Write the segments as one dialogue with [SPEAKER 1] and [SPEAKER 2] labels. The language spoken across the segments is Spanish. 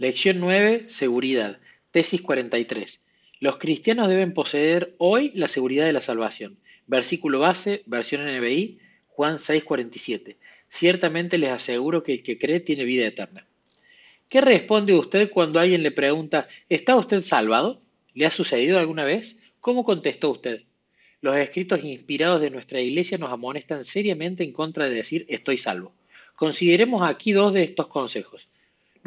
[SPEAKER 1] Lección 9. Seguridad. Tesis 43. Los cristianos deben poseer hoy la seguridad de la salvación. Versículo base, versión NBI, Juan 6:47. Ciertamente les aseguro que el que cree tiene vida eterna. ¿Qué responde usted cuando alguien le pregunta, ¿está usted salvado? ¿Le ha sucedido alguna vez? ¿Cómo contestó usted? Los escritos inspirados de nuestra iglesia nos amonestan seriamente en contra de decir estoy salvo. Consideremos aquí dos de estos consejos.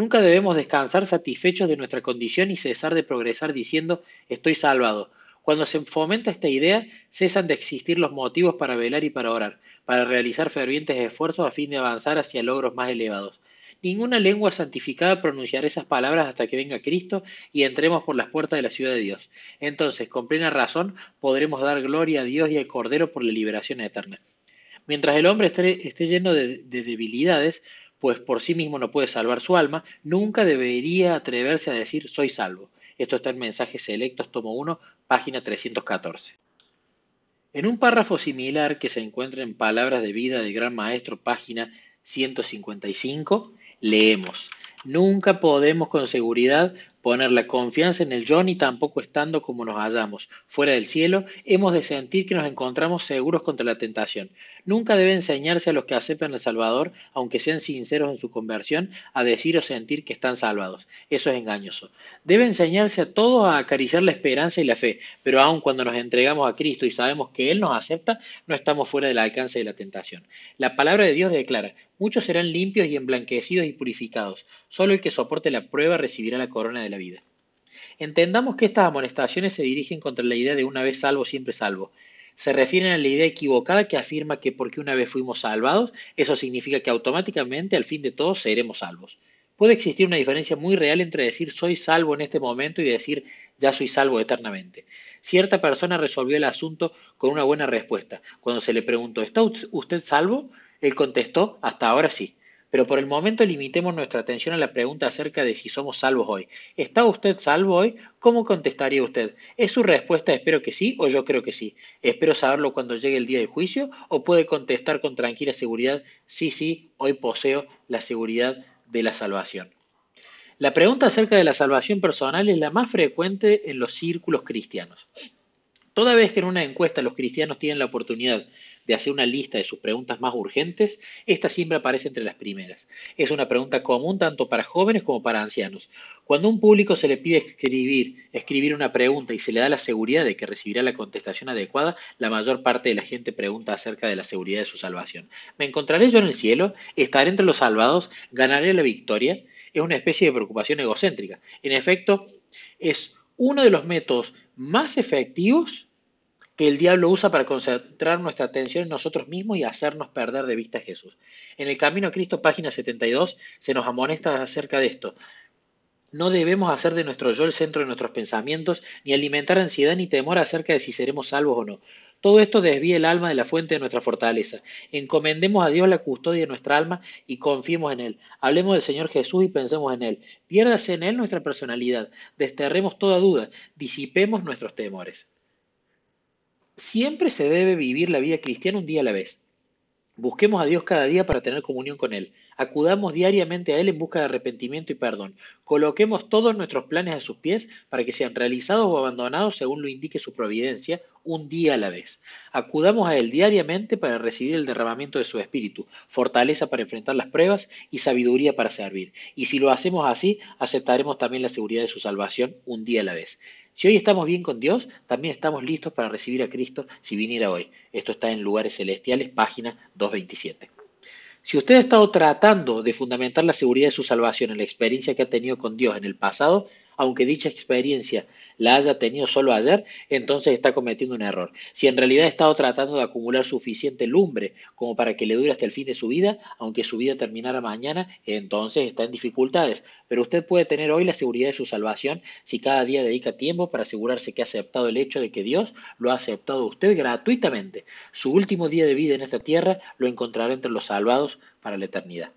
[SPEAKER 1] Nunca debemos descansar satisfechos de nuestra condición y cesar de progresar diciendo estoy salvado. Cuando se fomenta esta idea, cesan de existir los motivos para velar y para orar, para realizar fervientes esfuerzos a fin de avanzar hacia logros más elevados. Ninguna lengua santificada pronunciará esas palabras hasta que venga Cristo y entremos por las puertas de la ciudad de Dios. Entonces, con plena razón, podremos dar gloria a Dios y al Cordero por la liberación eterna. Mientras el hombre esté, lleno de debilidades, pues por sí mismo no puede salvar su alma, nunca debería atreverse a decir soy salvo. Esto está en Mensajes Selectos, tomo 1, página 314. En un párrafo similar que se encuentra en Palabras de Vida del Gran Maestro, página 155, leemos, Nunca podemos con seguridad poner la confianza en el ni tampoco estando como nos hallamos, fuera del cielo, hemos de sentir que nos encontramos seguros contra la tentación. Nunca debe enseñarse a los que aceptan al Salvador, aunque sean sinceros en su conversión, a decir o sentir que están salvados. Eso es engañoso. Debe enseñarse a todos a acariciar la esperanza y la fe, pero aun cuando nos entregamos a Cristo y sabemos que Él nos acepta, no estamos fuera del alcance de la tentación. La palabra de Dios declara, muchos serán limpios y emblanquecidos y purificados. Solo el que soporte la prueba recibirá la corona de la vida. Entendamos que estas amonestaciones se dirigen contra la idea de una vez salvo, siempre salvo. Se refieren a la idea equivocada que afirma que porque una vez fuimos salvados, eso significa que automáticamente al fin de todo seremos salvos. Puede existir una diferencia muy real entre decir soy salvo en este momento y decir ya soy salvo eternamente. Cierta persona resolvió el asunto con una buena respuesta. Cuando se le preguntó ¿está usted salvo? Él contestó hasta ahora sí. Pero por el momento limitemos nuestra atención a la pregunta acerca de si somos salvos hoy. ¿Está usted salvo hoy? ¿Cómo contestaría usted? ¿Es su respuesta espero que sí o yo creo que sí? ¿Espero saberlo cuando llegue el día del juicio? ¿O puede contestar con tranquila seguridad sí, sí, hoy poseo la seguridad de la salvación? La pregunta acerca de la salvación personal es la más frecuente en los círculos cristianos. Toda vez que en una encuesta los cristianos tienen la oportunidad de hacer una lista de sus preguntas más urgentes, esta siempre aparece entre las primeras. Es una pregunta común tanto para jóvenes como para ancianos. Cuando a un público se le pide escribir, escribir una pregunta y se le da la seguridad de que recibirá la contestación adecuada, la mayor parte de la gente pregunta acerca de la seguridad de su salvación. ¿Me encontraré yo en el cielo? ¿Estaré entre los salvados? ¿Ganaré la victoria? Es una especie de preocupación egocéntrica. En efecto, es uno de los métodos más efectivos que el diablo usa para concentrar nuestra atención en nosotros mismos y hacernos perder de vista a Jesús. En el Camino a Cristo, página 72, se nos amonesta acerca de esto. No debemos hacer de nuestro yo el centro de nuestros pensamientos, ni alimentar ansiedad ni temor acerca de si seremos salvos o no. Todo esto desvía el alma de la fuente de nuestra fortaleza. Encomendemos a Dios la custodia de nuestra alma y confiemos en Él. Hablemos del Señor Jesús y pensemos en Él. Piérdase en Él nuestra personalidad. Desterremos toda duda. Disipemos nuestros temores. Siempre se debe vivir la vida cristiana un día a la vez. Busquemos a Dios cada día para tener comunión con Él. Acudamos diariamente a Él en busca de arrepentimiento y perdón. Coloquemos todos nuestros planes a sus pies para que sean realizados o abandonados según lo indique su providencia, un día a la vez. Acudamos a Él diariamente para recibir el derramamiento de su Espíritu, fortaleza para enfrentar las pruebas y sabiduría para servir. Y si lo hacemos así, aceptaremos también la seguridad de su salvación un día a la vez. Si hoy estamos bien con Dios, también estamos listos para recibir a Cristo si viniera hoy. Esto está en Lugares Celestiales, página 227. Si usted ha estado tratando de fundamentar la seguridad de su salvación en la experiencia que ha tenido con Dios en el pasado, aunque dicha experiencia la haya tenido solo ayer, entonces está cometiendo un error. Si en realidad ha estado tratando de acumular suficiente lumbre como para que le dure hasta el fin de su vida, aunque su vida terminara mañana, entonces está en dificultades. Pero usted puede tener hoy la seguridad de su salvación si cada día dedica tiempo para asegurarse que ha aceptado el hecho de que Dios lo ha aceptado a usted gratuitamente. Su último día de vida en esta tierra lo encontrará entre los salvados para la eternidad.